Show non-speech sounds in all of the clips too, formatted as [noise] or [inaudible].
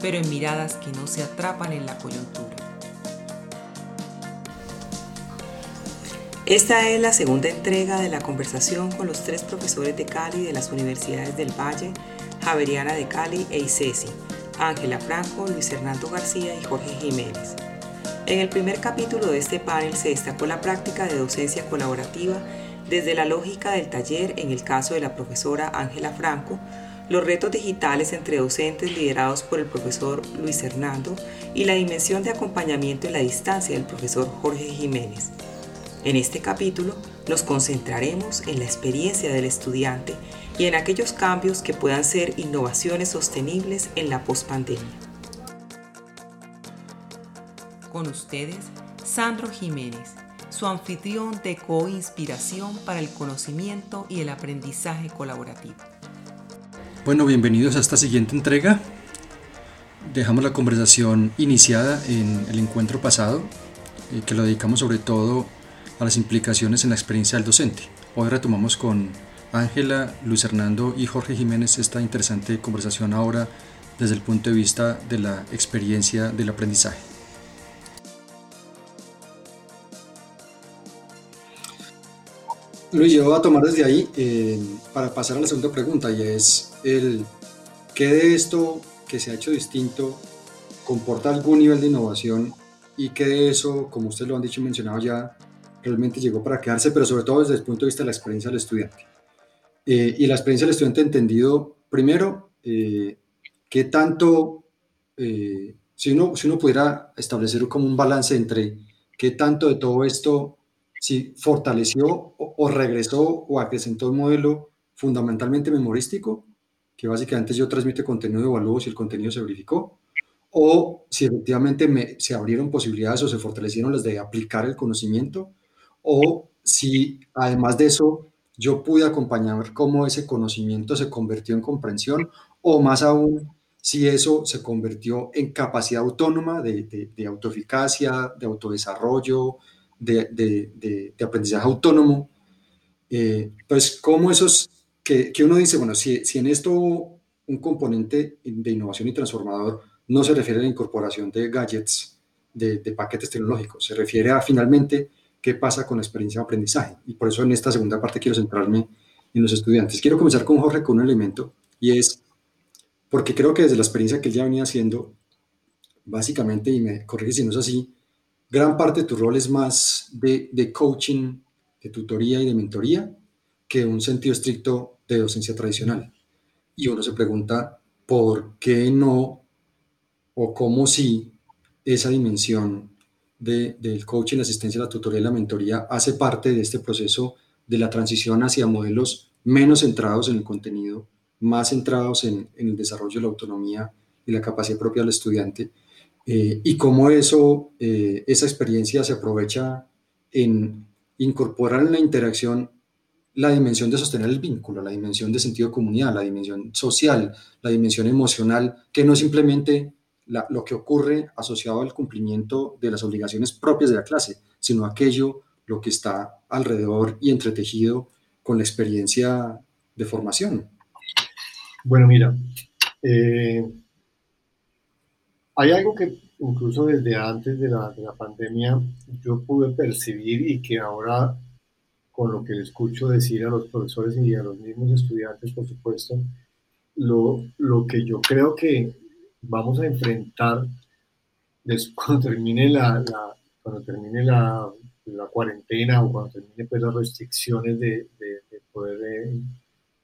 pero en miradas que no se atrapan en la coyuntura. Esta es la segunda entrega de la conversación con los tres profesores de Cali de las Universidades del Valle, Javeriana de Cali e ICESI, Ángela Franco, Luis Hernando García y Jorge Jiménez. En el primer capítulo de este panel se destacó la práctica de docencia colaborativa desde la lógica del taller en el caso de la profesora Ángela Franco, los retos digitales entre docentes liderados por el profesor Luis Hernando y la dimensión de acompañamiento en la distancia del profesor Jorge Jiménez. En este capítulo nos concentraremos en la experiencia del estudiante y en aquellos cambios que puedan ser innovaciones sostenibles en la pospandemia. Con ustedes, Sandro Jiménez, su anfitrión de co-inspiración para el conocimiento y el aprendizaje colaborativo. Bueno, bienvenidos a esta siguiente entrega. Dejamos la conversación iniciada en el encuentro pasado, eh, que lo dedicamos sobre todo a las implicaciones en la experiencia del docente. Hoy retomamos con Ángela, Luis Hernando y Jorge Jiménez esta interesante conversación ahora desde el punto de vista de la experiencia del aprendizaje. Luis, yo voy a tomar desde ahí eh, para pasar a la segunda pregunta y es el ¿qué de esto que se ha hecho distinto comporta algún nivel de innovación y qué de eso, como ustedes lo han dicho y mencionado ya, realmente llegó para quedarse, pero sobre todo desde el punto de vista de la experiencia del estudiante. Eh, y la experiencia del estudiante entendido, primero, eh, qué tanto, eh, si, uno, si uno pudiera establecer como un balance entre qué tanto de todo esto, si fortaleció o, regresó o acrecentó un modelo fundamentalmente memorístico, que básicamente yo transmite contenido de evalúo si el contenido se verificó, o si efectivamente me, se abrieron posibilidades o se fortalecieron las de aplicar el conocimiento, o si además de eso yo pude acompañar cómo ese conocimiento se convirtió en comprensión o más aún si eso se convirtió en capacidad autónoma de, de, autoeficacia, de autodesarrollo, de, de aprendizaje autónomo. Eh, pues cómo esos que, que, uno dice, bueno, si, si en esto un componente de innovación y transformador no se refiere a la incorporación de gadgets, de, de paquetes tecnológicos, se refiere a finalmente qué pasa con la experiencia de aprendizaje. Y por eso en esta segunda parte quiero centrarme en los estudiantes. Quiero comenzar con Jorge con un elemento y es porque creo que desde la experiencia que él ya venía haciendo, básicamente, y me corrige si no es así, gran parte de tu rol es más de, coaching, de tutoría y de mentoría que un sentido estricto de docencia tradicional. Y uno se pregunta, ¿por qué no o cómo si esa dimensión del coaching, la asistencia, la tutoría y la mentoría hace parte de este proceso de la transición hacia modelos menos centrados en el contenido, más centrados en, el desarrollo de la autonomía y la capacidad propia del estudiante, eh, y cómo eso, eh, esa experiencia se aprovecha en incorporar en la interacción la dimensión de sostener el vínculo, la dimensión de sentido de comunidad, la dimensión social, la dimensión emocional, que no simplemente lo que ocurre asociado al cumplimiento de las obligaciones propias de la clase, sino aquello, lo que está alrededor y entretejido con la experiencia de formación. Bueno, mira, eh, hay algo que incluso desde antes de la, de la, pandemia yo pude percibir y que ahora con lo que le escucho decir a los profesores y a los mismos estudiantes, por supuesto, lo, lo que yo creo que vamos a enfrentar [laughs] cuando termine la, cuando termine la, cuarentena o cuando termine pues, las restricciones de, de, poder eh,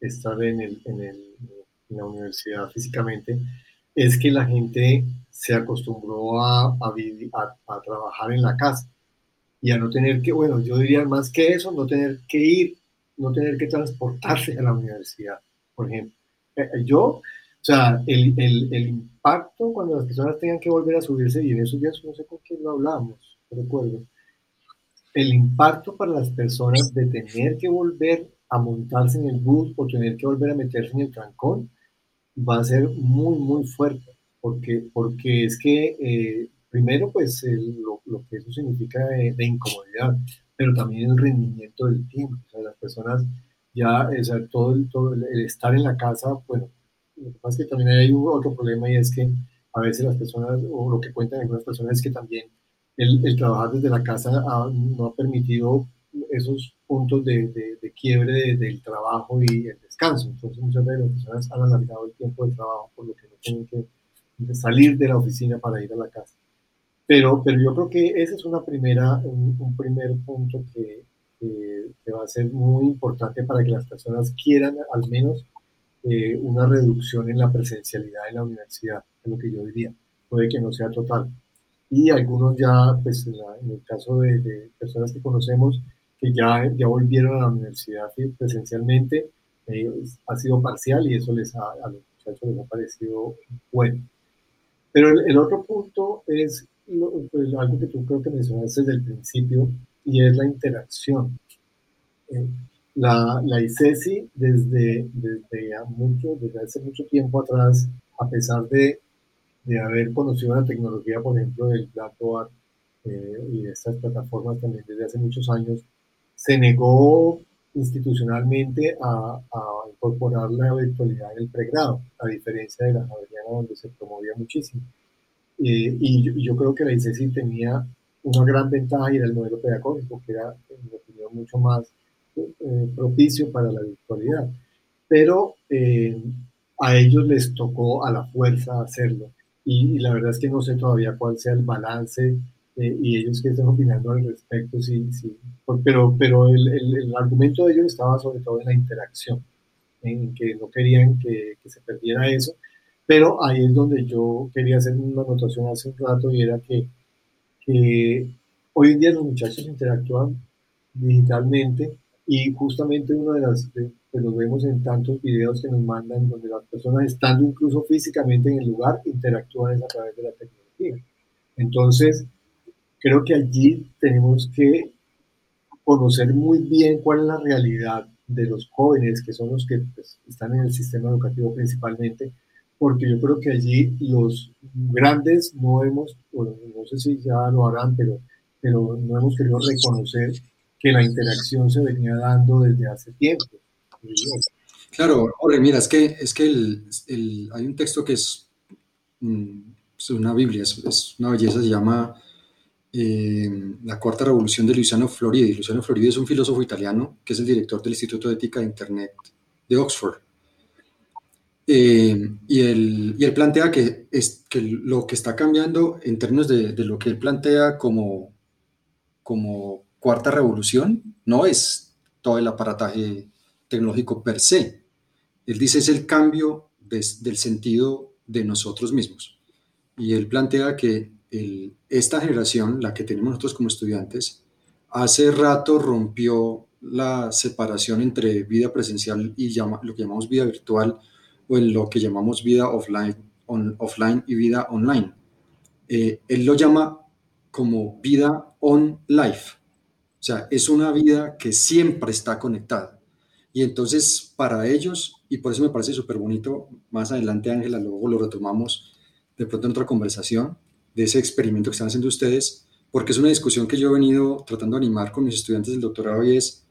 estar en, el, en, la universidad físicamente, es que la gente se acostumbró a, a, a, trabajar en la casa y a no tener que, bueno, yo diría más que eso, no tener que ir, no tener que transportarse a la universidad, por ejemplo. Eh, yo O sea, el, el, el, impacto cuando las personas tengan que volver a subirse, y en esos días no sé con quién lo hablamos, no recuerdo, el impacto para las personas de tener que volver a montarse en el bus o tener que volver a meterse en el trancón va a ser muy, muy fuerte, porque, porque es que, eh, primero, pues lo, lo, que eso significa de, incomodidad, pero también el rendimiento del tiempo. O sea, las personas ya, o sea, todo, el, todo el estar en la casa, bueno, lo que pasa es que también hay otro problema y es que a veces las personas, o lo que cuentan algunas personas es que también el, el trabajar desde la casa no ha permitido esos puntos de, de, quiebre del trabajo y el descanso. Entonces muchas veces las personas han alargado el tiempo de trabajo por lo que no tienen que salir de la oficina para ir a la casa. Pero, pero yo creo que ese es una primera, un, primer punto que, que, va a ser muy importante para que las personas quieran al menos eh, una reducción en la presencialidad en la universidad, es lo que yo diría. Puede que no sea total. Y algunos ya, pues en, el caso de, de, personas que conocemos, que ya, ya volvieron a la universidad presencialmente, eh, ha sido parcial y eso les ha, a los muchachos les ha parecido bueno. Pero el, otro punto es pues, algo que tú creo que mencionaste desde el principio y es la interacción. Eh, la, la ICESI desde, desde, mucho, desde hace mucho tiempo atrás, a pesar de, de haber conocido la tecnología, por ejemplo, del Blackboard eh, y de estas plataformas también desde hace muchos años, se negó institucionalmente a, incorporar la virtualidad en el pregrado, a diferencia de la Javeriana donde se promovía muchísimo. Eh, y, yo, creo que la ICESI tenía una gran ventaja y era el modelo pedagógico, que era, en mi opinión, mucho más eh, propicio para la virtualidad. Pero eh, a ellos les tocó a la fuerza hacerlo. Y, y, la verdad es que no sé todavía cuál sea el balance eh, y ellos que están opinando al respecto, sí, sí. Pero, pero el, el, argumento de ellos estaba sobre todo en la interacción, en que no querían que, que, se perdiera eso, pero ahí es donde yo quería hacer una anotación hace un rato y era que, que hoy en día los muchachos interactúan digitalmente y justamente uno de las que lo vemos en tantos videos que nos mandan donde las personas estando incluso físicamente en el lugar interactúan a través de la tecnología. Entonces, creo que allí tenemos que conocer muy bien cuál es la realidad de los jóvenes, que son los que pues, están en el sistema educativo principalmente, porque yo creo que allí los grandes no hemos, no sé si ya lo harán, pero, pero no hemos querido reconocer que la interacción se venía dando desde hace tiempo. Claro, Jorge, mira, es que, es que el, el, hay un texto que es, mm, una Biblia, es, una belleza, se llama eh, la cuarta revolución de Luciano Floridi. Luciano Floridi es un filósofo italiano que es el director del Instituto de Ética de Internet de Oxford. Eh, y, él, y, él, plantea que, es, que lo que está cambiando en términos de, de, lo que él plantea como, como cuarta revolución no es todo el aparataje tecnológico per se. Él dice es el cambio del sentido de nosotros mismos. Y él plantea que esta generación, la que tenemos nosotros como estudiantes, hace rato rompió la separación entre vida presencial y lo que llamamos vida virtual o en lo que llamamos vida offline, offline y vida online. Eh, él lo llama como vida on life. O sea, es una vida que siempre está conectada. Y entonces para ellos, y por eso me parece súper bonito, más adelante Ángela, luego lo retomamos de pronto en otra conversación, de ese experimento que están haciendo ustedes, porque es una discusión que yo he venido tratando de animar con mis estudiantes del doctorado y es,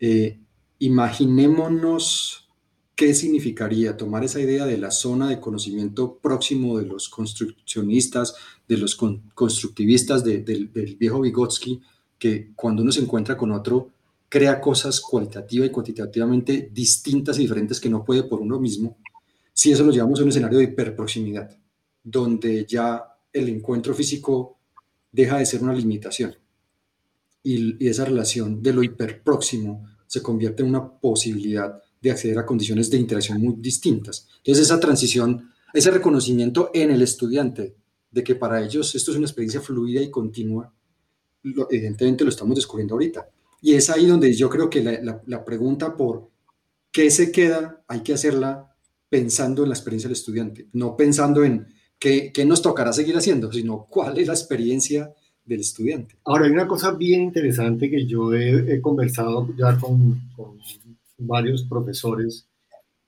eh, imaginémonos qué significaría tomar esa idea de la zona de conocimiento próximo de los construccionistas, de los constructivistas del viejo Vygotsky, que cuando uno se encuentra con otro, crea cosas cualitativa y cuantitativamente distintas y diferentes que no puede por uno mismo, si eso lo llevamos a un escenario de hiperproximidad, donde ya el encuentro físico deja de ser una limitación y, esa relación de lo hiperpróximo se convierte en una posibilidad de acceder a condiciones de interacción muy distintas. Entonces esa transición, ese reconocimiento en el estudiante de que para ellos esto es una experiencia fluida y continua, evidentemente lo estamos descubriendo ahorita. Y es ahí donde yo creo que la, la, pregunta por qué se queda hay que hacerla pensando en la experiencia del estudiante, no pensando en qué nos tocará seguir haciendo, sino cuál es la experiencia del estudiante. Ahora, hay una cosa bien interesante que yo he, conversado ya con, varios profesores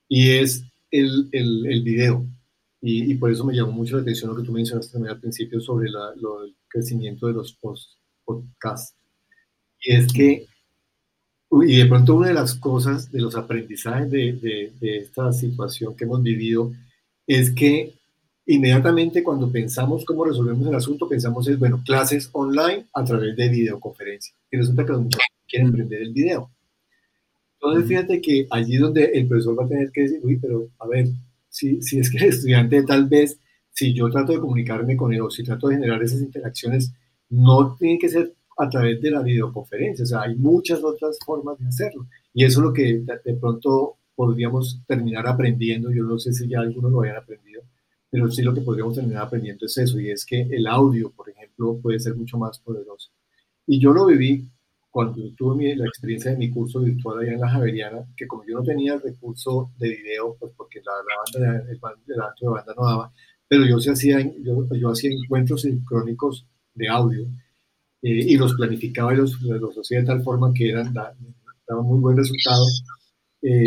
y es el, el, video. Y, por eso me llamó mucho la atención lo que tú mencionaste también al principio sobre el crecimiento de los podcasts. Y es que, y de pronto una de las cosas, de los aprendizajes de, de esta situación que hemos vivido, es que inmediatamente cuando pensamos cómo resolvemos el asunto, pensamos es, bueno, clases online a través de videoconferencia. Y resulta que los muchachos quieren aprender el video. Entonces, fíjate que allí donde el profesor va a tener que decir, uy, pero a ver, si, si es que el estudiante tal vez, si yo trato de comunicarme con él o si trato de generar esas interacciones, no tiene que ser a través de la videoconferencia, o sea, hay muchas otras formas de hacerlo. Y eso es lo que de, pronto podríamos terminar aprendiendo, yo no sé si ya algunos lo hayan aprendido, pero sí lo que podríamos terminar aprendiendo es eso, y es que el audio, por ejemplo, puede ser mucho más poderoso. Y yo lo viví cuando tuve la experiencia de mi curso virtual allá en la Javeriana, que como yo no tenía el recurso de video, pues porque la, la banda, el, el de banda no daba, pero yo, sí hacía, yo, yo hacía encuentros sincrónicos de audio eh, y los planificaba y los, los, hacía de tal forma que eran, daban muy buen resultado. Eh,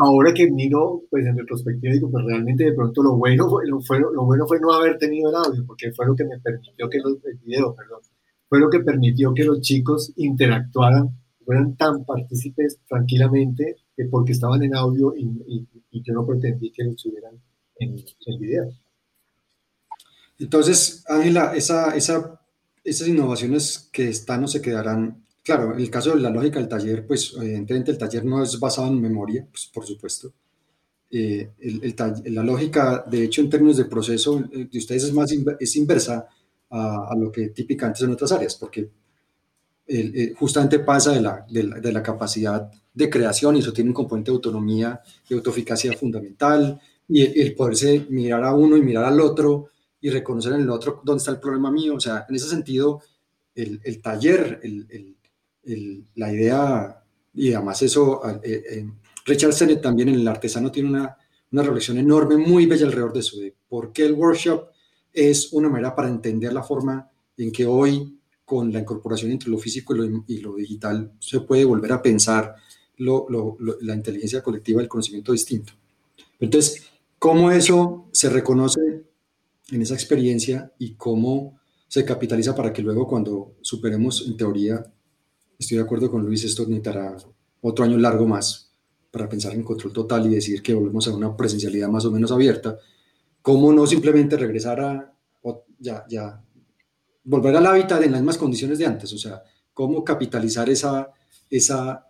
ahora que miro, pues en retrospectiva, digo, pues realmente de pronto lo bueno, fue, lo, fue, lo bueno fue no haber tenido el audio, porque fue lo que me permitió que los, el video, perdón, fue lo que permitió que los chicos interactuaran, fueran tan partícipes tranquilamente, que porque estaban en audio y, y, y yo no pretendí que lo estuvieran en el video. Entonces, Ángela, esa, esa, esas innovaciones que están o se quedarán Claro, el caso de la lógica del taller, pues evidentemente el taller no es basado en memoria, pues, por supuesto. Eh, el, la lógica, de hecho, en términos de proceso eh, de ustedes es más es inversa a, lo que típicamente en otras áreas, porque justamente pasa de la, de la, de, capacidad de creación y eso tiene un componente de autonomía y autoeficacia fundamental y el, el, poderse mirar a uno y mirar al otro y reconocer en el otro dónde está el problema mío. O sea, en ese sentido, el, el taller, el, la idea, y además eso, eh, eh, Richard Sennett también en El Artesano tiene una, una reflexión enorme, muy bella alrededor de eso, de por qué el workshop es una manera para entender la forma en que hoy, con la incorporación entre lo físico y lo, digital, se puede volver a pensar la inteligencia colectiva, el conocimiento distinto. Entonces, ¿cómo eso se reconoce en esa experiencia y cómo se capitaliza para que luego cuando superemos en teoría estoy de acuerdo con Luis, esto necesitará otro año largo más para pensar en control total y decir que volvemos a una presencialidad más o menos abierta. ¿Cómo no simplemente regresar a, ya, ya, volver al hábitat en las mismas condiciones de antes? O sea, ¿cómo capitalizar esa, esa,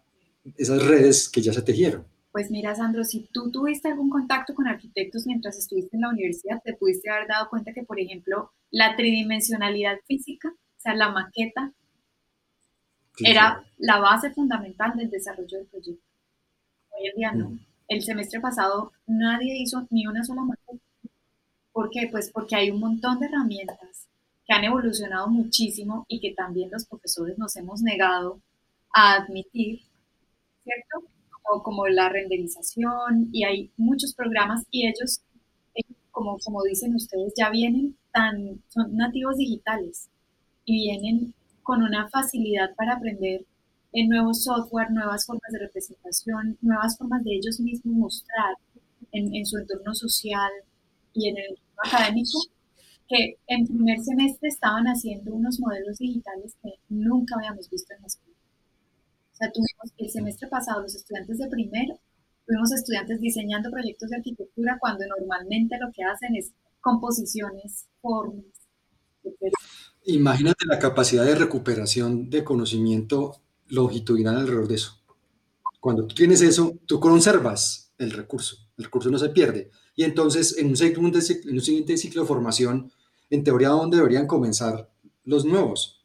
esas redes que ya se tejieron? Pues mira, Sandro, si tú tuviste algún contacto con arquitectos mientras estuviste en la universidad, te pudiste haber dado cuenta que, por ejemplo, la tridimensionalidad física, o sea, la maqueta, era la base fundamental del desarrollo del proyecto. Hoy en día no. El semestre pasado nadie hizo ni una sola maqueta. ¿Por qué? Pues porque hay un montón de herramientas que han evolucionado muchísimo y que también los profesores nos hemos negado a admitir, ¿cierto? O como la renderización y hay muchos programas y ellos, eh, como, como dicen ustedes, ya vienen tan, son nativos digitales y vienen con una facilidad para aprender en nuevos software, nuevas formas de representación, nuevas formas de ellos mismos mostrar en, su entorno social y en el entorno académico, que en primer semestre estaban haciendo unos modelos digitales que nunca habíamos visto en la escuela. O sea, tuvimos el semestre pasado los estudiantes de primero, tuvimos estudiantes diseñando proyectos de arquitectura cuando normalmente lo que hacen es composiciones, formas, etc. Imagínate la capacidad de recuperación de conocimiento longitudinal alrededor de eso. Cuando tú tienes eso, tú conservas el recurso, el recurso no se pierde. Y entonces, en un, segundo, en un siguiente ciclo de formación, en teoría, ¿dónde deberían comenzar los nuevos?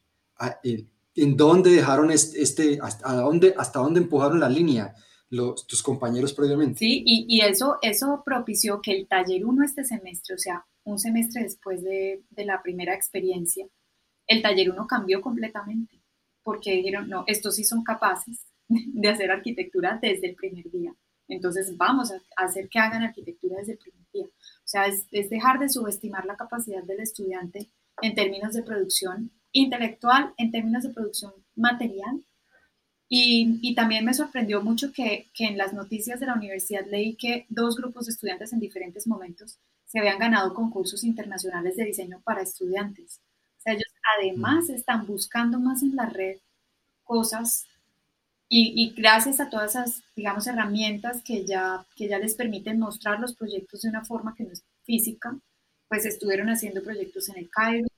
¿En dónde dejaron este, hasta, dónde, hasta dónde empujaron la línea los, tus compañeros previamente? Sí, y, y, eso, eso propició que el taller 1 este semestre, o sea, un semestre después de, de la primera experiencia, el taller 1 cambió completamente, porque dijeron, no, estos sí son capaces [laughs] de hacer arquitectura desde el primer día. Entonces vamos a hacer que hagan arquitectura desde el primer día. O sea, es, es dejar de subestimar la capacidad del estudiante en términos de producción intelectual, en términos de producción material. Y, y también me sorprendió mucho que, que, en las noticias de la universidad leí que dos grupos de estudiantes en diferentes momentos se habían ganado concursos internacionales de diseño para estudiantes. Además están buscando más en la red cosas y, y, gracias a todas esas, digamos, herramientas que ya, que ya les permiten mostrar los proyectos de una forma que no es física, pues estuvieron haciendo proyectos en el Cairo.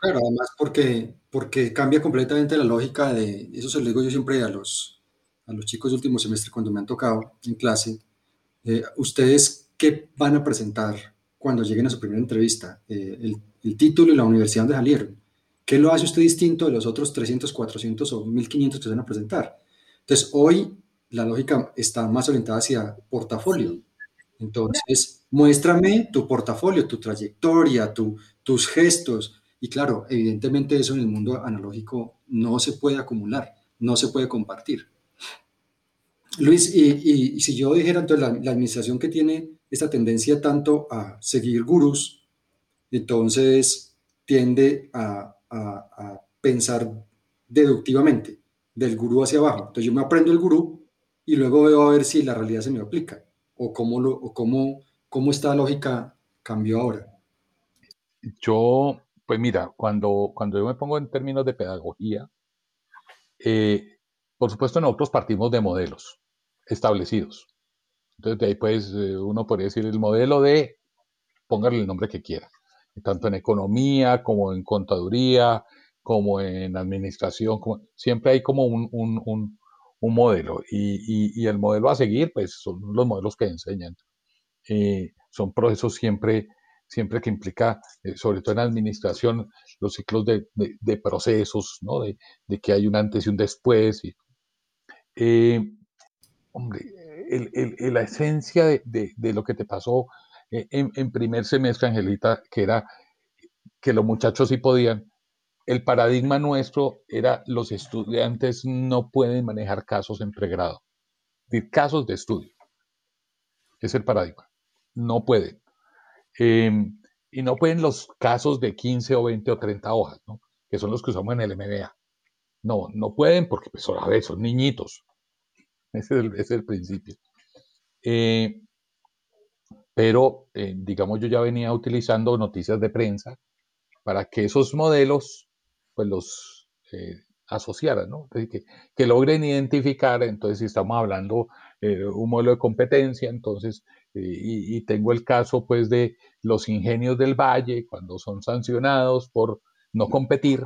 Claro, además porque, porque cambia completamente la lógica de, eso se lo digo yo siempre a los, a los chicos de último semestre cuando me han tocado en clase, eh, ustedes qué van a presentar cuando lleguen a su primera entrevista, eh, el, el, título y la universidad donde salieron. ¿Qué lo hace usted distinto de los otros 300, 400 o 1500 que se van a presentar? Entonces, hoy la lógica está más orientada hacia portafolio. Entonces, muéstrame tu portafolio, tu trayectoria, tu, tus gestos. Y claro, evidentemente eso en el mundo analógico no se puede acumular, no se puede compartir. Luis, y, y, si yo dijera entonces la, la, administración que tiene esta tendencia tanto a seguir gurús, entonces tiende a, a, a pensar deductivamente del gurú hacia abajo. Entonces yo me aprendo el gurú y luego veo a ver si la realidad se me aplica o cómo, lo, o cómo, cómo esta lógica cambió ahora. Yo, pues mira, cuando, cuando yo me pongo en términos de pedagogía, eh, por supuesto nosotros partimos de modelos establecidos. Entonces de ahí pues eh, uno podría decir el modelo de, póngale el nombre que quiera, tanto en economía como en contaduría, como en administración, siempre hay como un, un, un, un modelo y, y, y, el modelo a seguir, pues son los modelos que enseñan. Son procesos siempre, siempre que implica, eh, sobre todo en administración, los ciclos de, de, de procesos, ¿no? De, que hay un antes y un después. Y, eh, hombre, la esencia de, lo que te pasó en, en primer semestre, Angelita, que era que los muchachos sí podían, el paradigma nuestro era los estudiantes no pueden manejar casos en pregrado, casos de estudio. Es el paradigma. No pueden. Eh, y no pueden los casos de 15 o 20 o 30 hojas, que son los que usamos en el MBA. No, no pueden porque, pues, a ver, son niñitos. [laughs] Ese es el, ese es el principio. Eh, pero, eh, digamos, yo ya venía utilizando noticias de prensa para que esos modelos pues los eh, asociaran, ¿no? Que, logren identificar, entonces si estamos hablando eh, un modelo de competencia, entonces, eh, y, y, tengo el caso pues de los ingenios del valle, cuando son sancionados por no competir,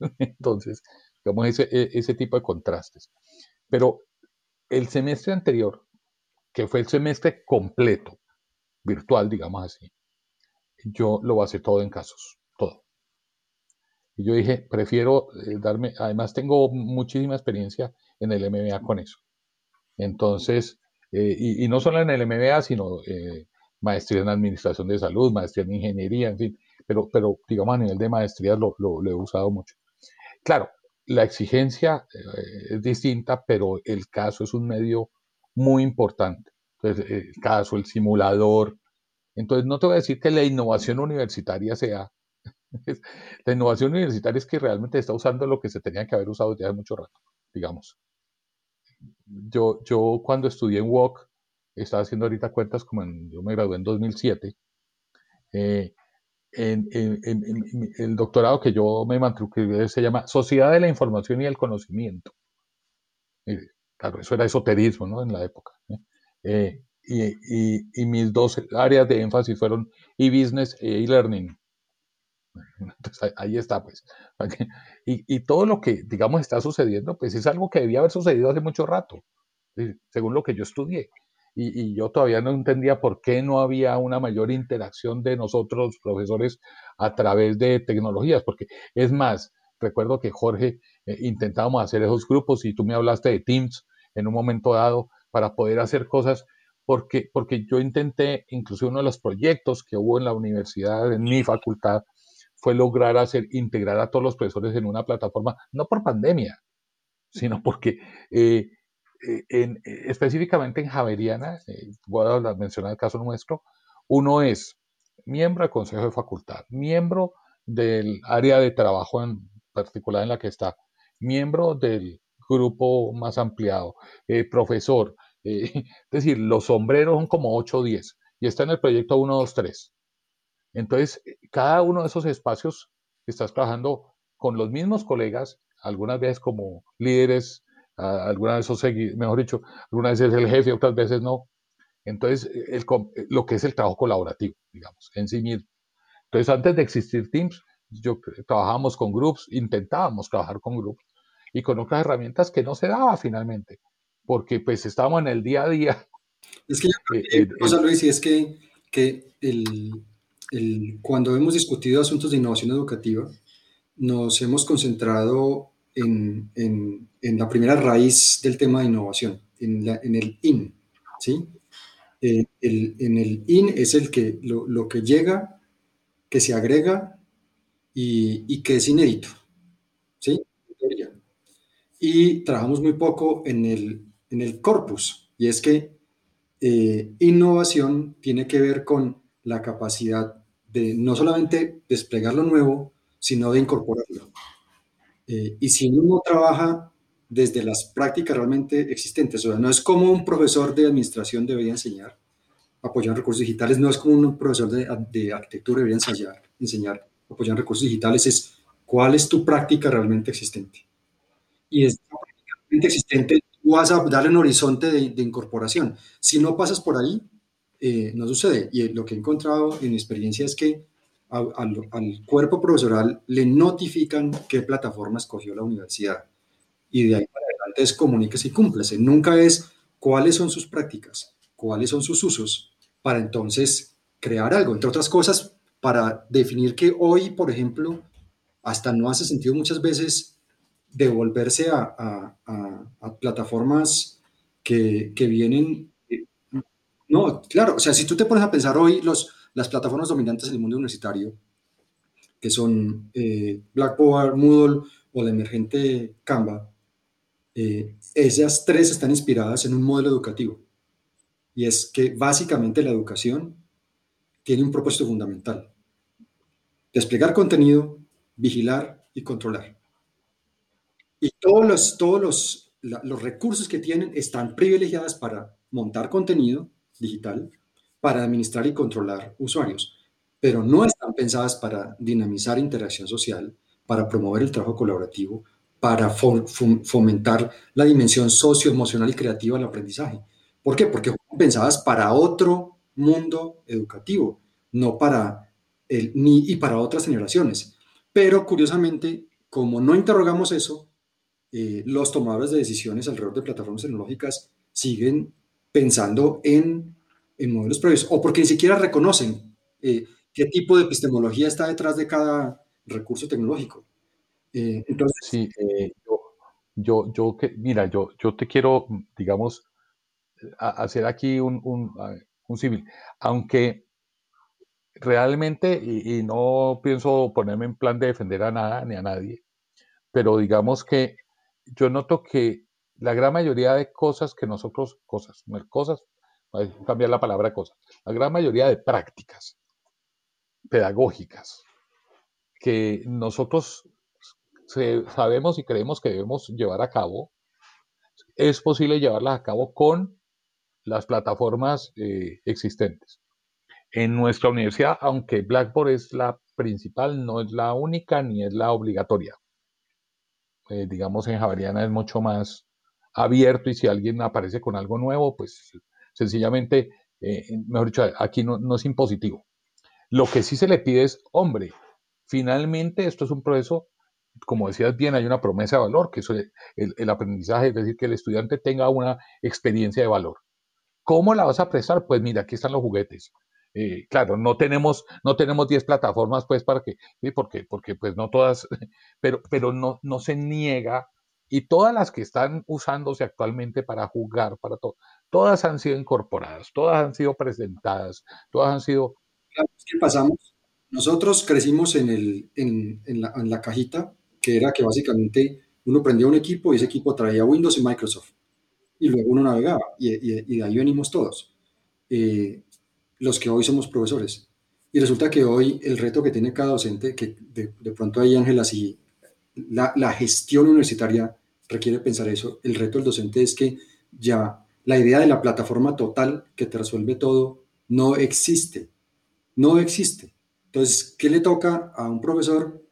[laughs] entonces, digamos, ese, e, ese tipo de contrastes. Pero el semestre anterior, que fue el semestre completo, virtual, digamos así, yo lo hacer todo en casos, todo. Y yo dije, prefiero eh, darme, además tengo muchísima experiencia en el MBA con eso. Entonces, eh, y, no solo en el MBA, sino eh, maestría en administración de salud, maestría en ingeniería, en fin, pero, pero digamos a nivel de maestría lo, lo he usado mucho. Claro, la exigencia es distinta, pero el caso es un medio muy importante. El caso, el simulador. Entonces, no te voy a decir que la innovación universitaria sea [laughs] la innovación universitaria es que realmente está usando lo que se tenía que haber usado desde hace mucho rato, digamos. Yo, yo cuando estudié en WOC, estaba haciendo ahorita cuentas como yo me gradué en 2007, eh, en, el doctorado que yo me mantuve se llama Sociedad de la Información y el Conocimiento. Claro, eso era esoterismo ¿no? en la época. ¿eh? Eh, y, y, y, mis dos áreas de énfasis fueron e-business e e-learning. [laughs] Entonces ahí está, pues. Y, y, todo lo que, digamos, está sucediendo, pues es algo que debía haber sucedido hace mucho rato, según lo que yo estudié. Y, y, yo todavía no entendía por qué no había una mayor interacción de nosotros, profesores, a través de tecnologías, porque es más, recuerdo que Jorge eh, intentábamos hacer esos grupos y tú me hablaste de Teams en un momento dado para poder hacer cosas, porque, porque yo intenté, incluso uno de los proyectos que hubo en la universidad, en mi facultad, fue lograr hacer, integrar a todos los profesores en una plataforma, no por pandemia, sino porque eh, en, específicamente en Javeriana, voy a mencionar el caso nuestro, uno es miembro del Consejo de Facultad, miembro del área de trabajo en particular en la que está, miembro del grupo más ampliado, eh, profesor, eh, [laughs] es decir, los sombreros son como 8 o 10 y está en el proyecto 1, 2, 3. Entonces, cada uno de esos espacios estás trabajando con los mismos colegas, algunas veces como líderes, algunas veces, mejor dicho, algunas veces el jefe, otras veces no. Entonces, el, lo que es el trabajo colaborativo, digamos, en sí mismo. Entonces, antes de existir Teams, yo trabajábamos con grupos, intentábamos trabajar con grupos y con otras herramientas que no se daba finalmente, porque pues estábamos en el día a día. Es que, eh, cosa, Luis, y es que, que el, el, cuando hemos discutido asuntos de innovación educativa, nos hemos concentrado en, en, en la primera raíz del tema de innovación, en, la, en el IN, ¿sí? Eh, el, en el IN es el que, lo, lo que llega, que se agrega y, y que es inédito, ¿sí? Y trabajamos muy poco en el, en el corpus, y es que eh, innovación tiene que ver con la capacidad de no solamente desplegar lo nuevo, sino de incorporarlo. Eh, y si uno trabaja desde las prácticas realmente existentes, o sea, no es como un profesor de administración debería enseñar, apoyar recursos digitales, no es como un profesor de, de arquitectura debería enseñar, enseñar apoyar recursos digitales, es cuál es tu práctica realmente existente. Y es realmente existente, a darle un horizonte de, incorporación. Si no pasas por ahí, eh, no sucede. Y lo que he encontrado en experiencia es que al, cuerpo profesoral le notifican qué plataforma escogió la universidad. Y de ahí para adelante es comuníquese y cúmplese. Nunca es cuáles son sus prácticas, cuáles son sus usos, para entonces crear algo. Entre otras cosas, para definir que hoy, por ejemplo, hasta no hace sentido muchas veces devolverse a, plataformas que, vienen... Eh, no, claro, o sea, si tú te pones a pensar hoy, los, las plataformas dominantes del mundo universitario, que son eh, Blackboard, Moodle o la emergente Canva, eh, esas tres están inspiradas en un modelo educativo. Y es que básicamente la educación tiene un propósito fundamental desplegar contenido, vigilar y controlar. Y todos los, todos los, los recursos que tienen están privilegiados para montar contenido digital, para administrar y controlar usuarios, pero no están pensadas para dinamizar interacción social, para promover el trabajo colaborativo, para fomentar la dimensión socioemocional y creativa del aprendizaje. ¿Por qué? Porque fueron pensadas para otro mundo educativo, no para ni, y para otras generaciones. Pero curiosamente, como no interrogamos eso, eh, los tomadores de decisiones alrededor de plataformas tecnológicas siguen pensando en, en modelos previos o porque ni siquiera reconocen eh, qué tipo de epistemología está detrás de cada recurso tecnológico. Eh, entonces, sí, yo, yo, mira, yo, yo te quiero, digamos, hacer aquí un, un, un civil, aunque realmente, y, no pienso ponerme en plan de defender a nada ni a nadie, pero digamos que yo noto que la gran mayoría de cosas que nosotros, cosas, cosas, voy a cambiar la palabra cosas, la gran mayoría de prácticas pedagógicas que nosotros sabemos y creemos que debemos llevar a cabo, es posible llevarlas a cabo con las plataformas eh, existentes. En nuestra universidad, aunque Blackboard es la principal, no es la única ni es la obligatoria. Eh, digamos, en Javeriana es mucho más abierto y si alguien aparece con algo nuevo, pues sencillamente, eh, mejor dicho, aquí no, es impositivo. Lo que sí se le pide es, hombre, finalmente esto es un proceso, como decías bien, hay una promesa de valor, que es el, el aprendizaje, es decir, que el estudiante tenga una experiencia de valor. ¿Cómo la vas a prestar? Pues mira, aquí están los juguetes. Eh, claro, no tenemos, no tenemos 10 plataformas, pues, para que, ¿sí? porque, porque pues no todas, [laughs] pero, pero no, no se niega, y todas las que están usándose actualmente para jugar, para todo, todas han sido incorporadas, todas han sido presentadas, todas han sido... ¿Qué pasamos? Nosotros crecimos en, el, en, en, la, en la cajita, que era que básicamente uno prendía un equipo y ese equipo traía Windows y Microsoft. y luego uno navegaba y, y, de ahí venimos todos, eh, los que hoy somos profesores. Y resulta que hoy el reto que tiene cada docente, que de, pronto ahí Ángela, si la, gestión universitaria requiere pensar eso, el reto del docente es que ya la idea de la plataforma total que te resuelve todo no existe, no existe. Entonces, ¿qué le toca a un profesor?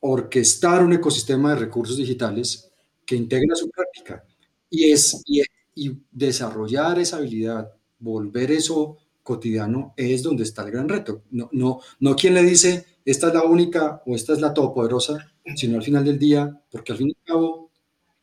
Orquestar un ecosistema de recursos digitales que integra su práctica y, es, y, desarrollar esa habilidad, volver eso cotidiano, es donde está el gran reto. No, no, no quien le dice, esta es la única o esta es la todopoderosa, sino al final del día, porque al fin y al cabo,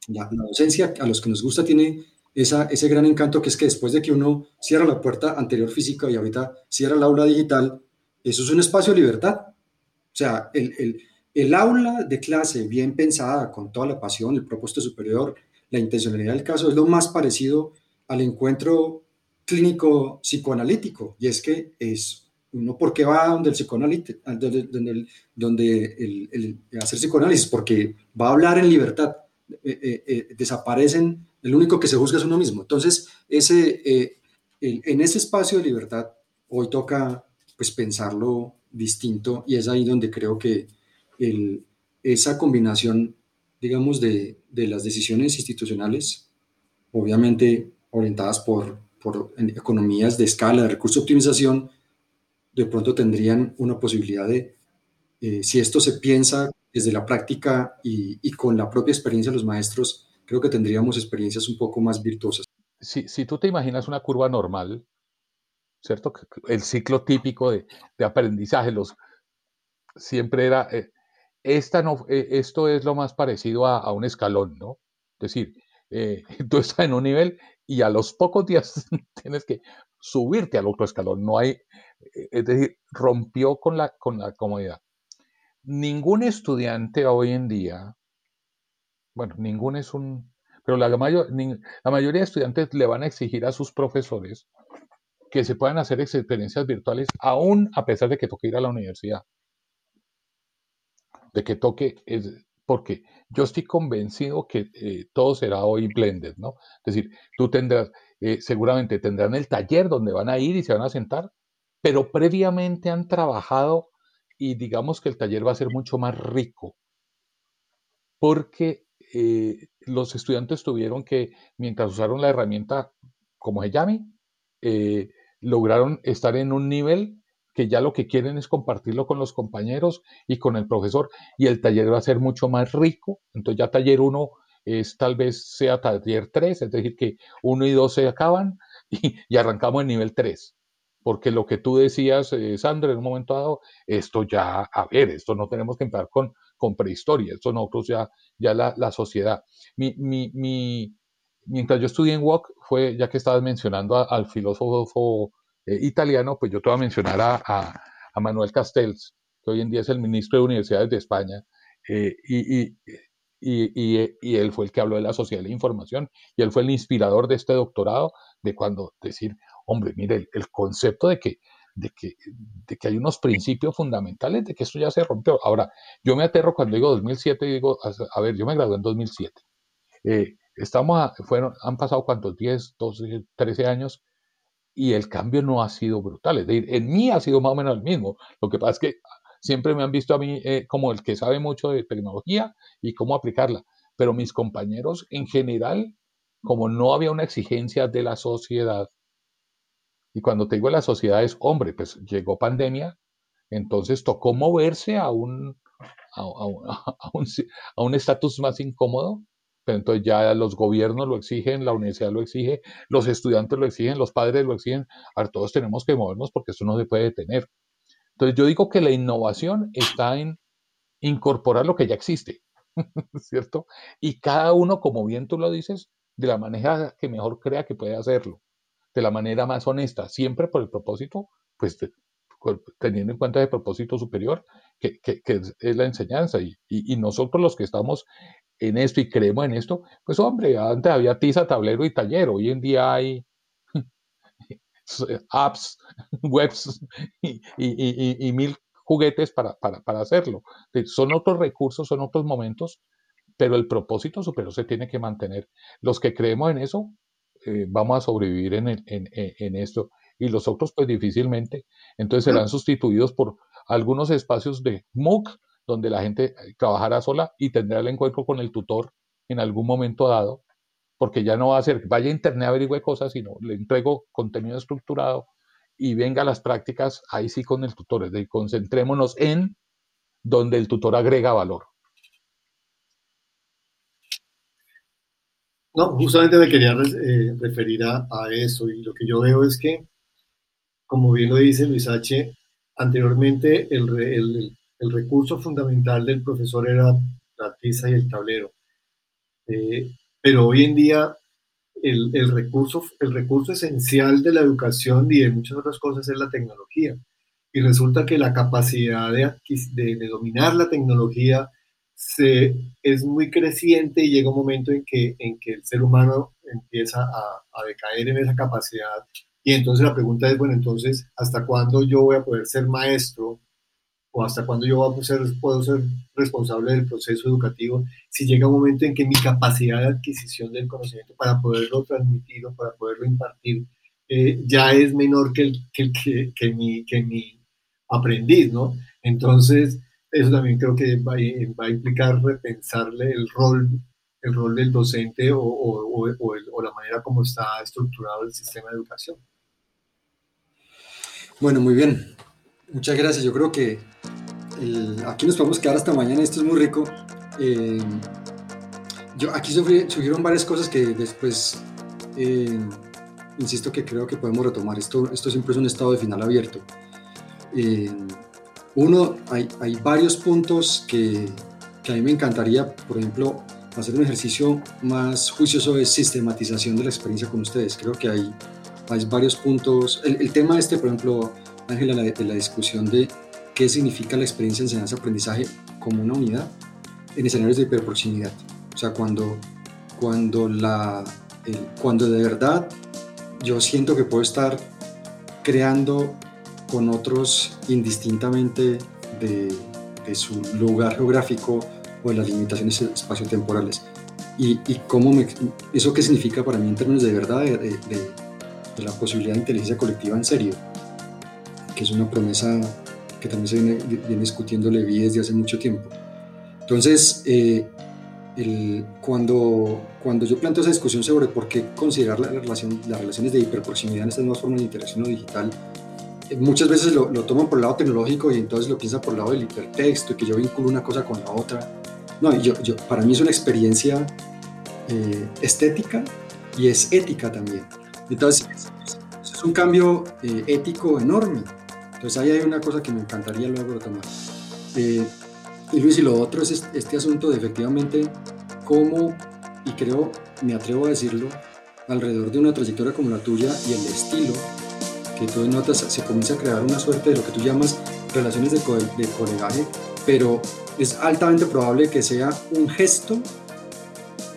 la, docencia a los que nos gusta tiene esa, ese gran encanto que es que después de que uno cierra la puerta anterior física y ahorita cierra el aula digital, eso es un espacio de libertad. O sea, el, el, el aula de clase bien pensada, con toda la pasión, el propósito superior, la intencionalidad del caso, es lo más parecido al encuentro clínico psicoanalítico. Y es que es uno, ¿por qué va donde el psicoanálisis, donde, el, donde el, hacer psicoanálisis? Porque va a hablar en libertad. Eh, eh, eh, desaparecen, el único que se juzga es uno mismo. Entonces, ese, en ese espacio de libertad, hoy toca pues pensarlo distinto y es ahí donde creo que el, esa combinación, digamos, de, de, las decisiones institucionales, obviamente orientadas por, por economías de escala, de recurso optimización, de pronto tendrían una posibilidad de, eh, si esto se piensa desde la práctica y, y, con la propia experiencia de los maestros, creo que tendríamos experiencias un poco más virtuosas. Si, si tú te imaginas una curva normal, ¿cierto? El ciclo típico de, de aprendizaje, los, siempre era, eh, esta no, eh, esto es lo más parecido a, a, un escalón, ¿no? Es decir, eh, [laughs] tú estás en un nivel y a los pocos días [laughs] tienes que subirte al otro escalón. No hay, eh, es decir, rompió con la, con la comodidad. Ningún estudiante hoy en día, bueno, ningún es un, pero la, la mayoría de estudiantes le van a exigir a sus profesores que se puedan hacer experiencias virtuales aún a pesar de que toque ir a la universidad. De que toque, es, porque yo estoy convencido que eh, todo será hoy blended, ¿no? Es decir, tú tendrás, eh, seguramente tendrán el taller donde van a ir y se van a sentar, pero previamente han trabajado y digamos que el taller va a ser mucho más rico, porque eh, los estudiantes tuvieron que, mientras usaron la herramienta como se llame, lograron estar en un nivel que ya lo que quieren es compartirlo con los compañeros y con el profesor y el taller va a ser mucho más rico. Entonces ya taller 1 es tal vez sea taller 3, es decir, que 1 y 2 se acaban [laughs] y, arrancamos en nivel 3. Porque lo que tú decías, eh, Sandra, en un momento dado, esto ya, a ver, esto no tenemos que empezar con, con prehistoria, esto nosotros ya, ya la, la sociedad. Mi, mi, mi, mientras yo estudié en WOC, fue, ya que estabas mencionando al filósofo eh, italiano, pues yo te voy a mencionar a, Manuel Castells, que hoy en día es el ministro de Universidades de España, eh, y, y, él fue el que habló de la sociedad de la información, y él fue el inspirador de este doctorado, de cuando decir, hombre, mire, el, concepto de que, de, que, de que hay unos principios fundamentales, de que esto ya se rompió. Ahora, yo me aterro cuando digo 2007, digo, a ver, yo me gradué en 2007. Eh, estamos fueron, han pasado cuántos, 10, 12, 13 años, y el cambio no ha sido brutal. En mí ha sido más o menos el mismo. Lo que pasa es que siempre me han visto a mí eh, como el que sabe mucho de tecnología y cómo aplicarla. Pero mis compañeros en general, como no había una exigencia de la sociedad, y cuando te digo la sociedad es, hombre, pues llegó pandemia, entonces tocó moverse a un a, a [laughs] un estatus más incómodo pero entonces ya los gobiernos lo exigen, la universidad lo exige, los estudiantes lo exigen, los padres lo exigen, ahora todos tenemos que movernos porque esto no se puede detener. Entonces yo digo que la innovación está en incorporar lo que ya existe, [laughs] ¿cierto? Y cada uno, como bien tú lo dices, de la manera que mejor crea que puede hacerlo, de la manera más honesta, siempre por el propósito, pues teniendo en cuenta el propósito superior, que, es la enseñanza. Y, y, nosotros los que estamos en esto y creemos en esto, pues hombre, antes había tiza, tablero y taller, hoy en día hay [laughs] apps, [laughs] webs y, mil juguetes para, para, hacerlo. Son otros recursos, son otros momentos, pero el propósito superior se tiene que mantener. Los que creemos en eso, eh, vamos a sobrevivir en, en, esto y los otros pues difícilmente. Entonces serán sustituidos por algunos espacios de MOOC donde la gente trabajará sola y tendrá el encuentro con el tutor en algún momento dado, porque ya no va a ser, vaya a internet, averigüe cosas, sino le entrego contenido estructurado y venga las prácticas ahí sí con el tutor. Es decir, concentrémonos en donde el tutor agrega valor. No, justamente me quería eh, referir a, eso y lo que yo veo es que, como bien lo dice Luis H., anteriormente el, recurso fundamental del profesor era la tiza y el tablero. Eh, pero hoy en día el, recurso, el recurso esencial de la educación y de muchas otras cosas es la tecnología. Y resulta que la capacidad de, de, dominar la tecnología se, es muy creciente y llega un momento en que, en que el ser humano empieza a, a decaer en esa capacidad. Y entonces la pregunta es, bueno, entonces, ¿hasta cuándo yo voy a poder ser maestro o hasta cuándo yo puedo ser, ser responsable del proceso educativo, si llega un momento en que mi capacidad de adquisición del conocimiento para poderlo transmitir o para poderlo impartir eh, ya es menor que, el, que, que, mi, que mi aprendiz, ¿no? Entonces, eso también creo que va, a implicar repensarle el rol, el rol del docente o la manera como está estructurado el sistema de educación. Bueno, muy bien. Muchas gracias. Yo creo que aquí nos podemos quedar hasta mañana, esto es muy rico. Eh, yo, aquí surgieron varias cosas que después, eh, insisto que creo que podemos retomar. Esto, esto siempre es un estado de final abierto. Eh, uno, hay, hay, varios puntos que, que, a mí me encantaría, por ejemplo, hacer un ejercicio más juicioso de sistematización de la experiencia con ustedes. Creo que hay, hay varios puntos. El, el tema este, por ejemplo, Ángela, de la discusión de qué significa la experiencia de enseñanza-aprendizaje como una unidad en escenarios de hiperproximidad. O sea, cuando, cuando, la, cuando de verdad yo siento que puedo estar creando con otros indistintamente de, de su lugar geográfico o de las limitaciones espaciotemporales. Y, y cómo me, eso qué significa para mí en términos de verdad de, de, de la posibilidad de inteligencia colectiva en serio, que es una promesa que también se viene, viene discutiendo Levi desde hace mucho tiempo. Entonces, eh, el, cuando, cuando yo planteo esa discusión sobre por qué considerar la relación, las relaciones de hiperproximidad en estas nuevas formas de interacción digital, eh, muchas veces lo, lo, toman por el lado tecnológico y entonces lo piensan por el lado del hipertexto y que yo vinculo una cosa con la otra. No, yo, yo, para mí es una experiencia eh, estética y es ética también. Entonces, es un cambio ético enorme entonces ahí hay una cosa que me encantaría luego tomar. Eh, y Luis, y lo otro es este asunto de efectivamente cómo, y creo, me atrevo a decirlo, alrededor de una trayectoria como la tuya y el estilo que tú notas, se comienza a crear una suerte de lo que tú llamas relaciones de, de colegaje, pero es altamente probable que sea un gesto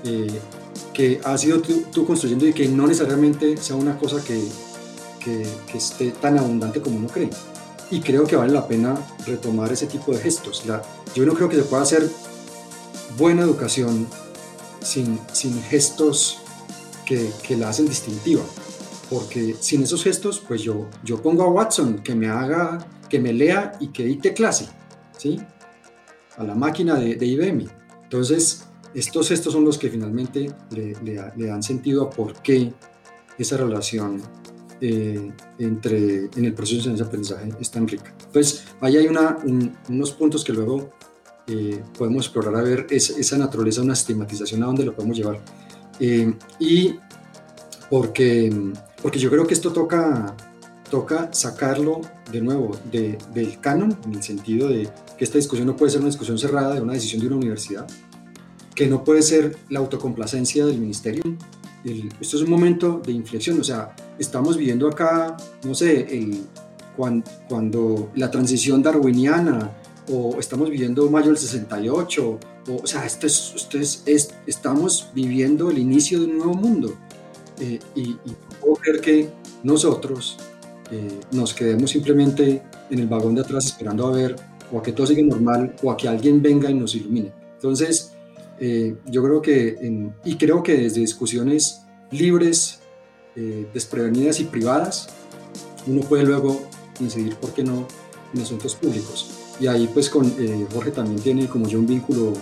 eh, que has sido tú, construyendo y que no necesariamente sea una cosa que esté tan abundante como uno cree y creo que vale la pena retomar ese tipo de gestos. La, yo no creo que se pueda hacer buena educación sin, sin gestos que, que, la hacen distintiva, porque sin esos gestos, pues yo, yo pongo a Watson que me haga, que me lea y que dicte clase, ¿sí? A la máquina de, de IBM. Entonces, estos gestos son los que finalmente le, le, le dan sentido a por qué esa relación eh, entre, en el proceso de aprendizaje es tan rica. Entonces, ahí hay una, unos puntos que luego eh, podemos explorar a ver esa naturaleza, una estigmatización a dónde lo podemos llevar. Eh, y porque, porque yo creo que esto toca, toca sacarlo de nuevo de, del canon, en el sentido de que esta discusión no puede ser una discusión cerrada de una decisión de una universidad, que no puede ser la autocomplacencia del ministerio, esto es un momento de inflexión, o sea, estamos viviendo acá, no sé, el, cuando, la transición darwiniana, o estamos viviendo mayo del 68, o, o sea, esto es, es, estamos viviendo el inicio de un nuevo mundo. Eh, y, puedo creer que nosotros eh, nos quedemos simplemente en el vagón de atrás esperando a ver o a que todo siga normal o a que alguien venga y nos ilumine. Entonces, eh, yo creo que, y creo que desde discusiones libres eh, desprevenidas y privadas, uno puede luego incidir, ¿por qué no?, en asuntos públicos. Y ahí pues con eh, Jorge también tiene como yo un vínculo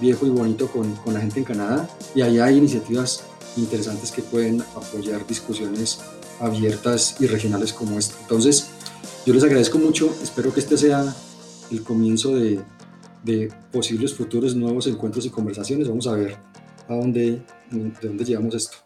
viejo y bonito con, con, la gente en Canadá y ahí hay iniciativas interesantes que pueden apoyar discusiones abiertas y regionales como esta. Entonces, yo les agradezco mucho, espero que este sea el comienzo de, de posibles futuros nuevos encuentros y conversaciones. Vamos a ver a dónde, de dónde llevamos esto.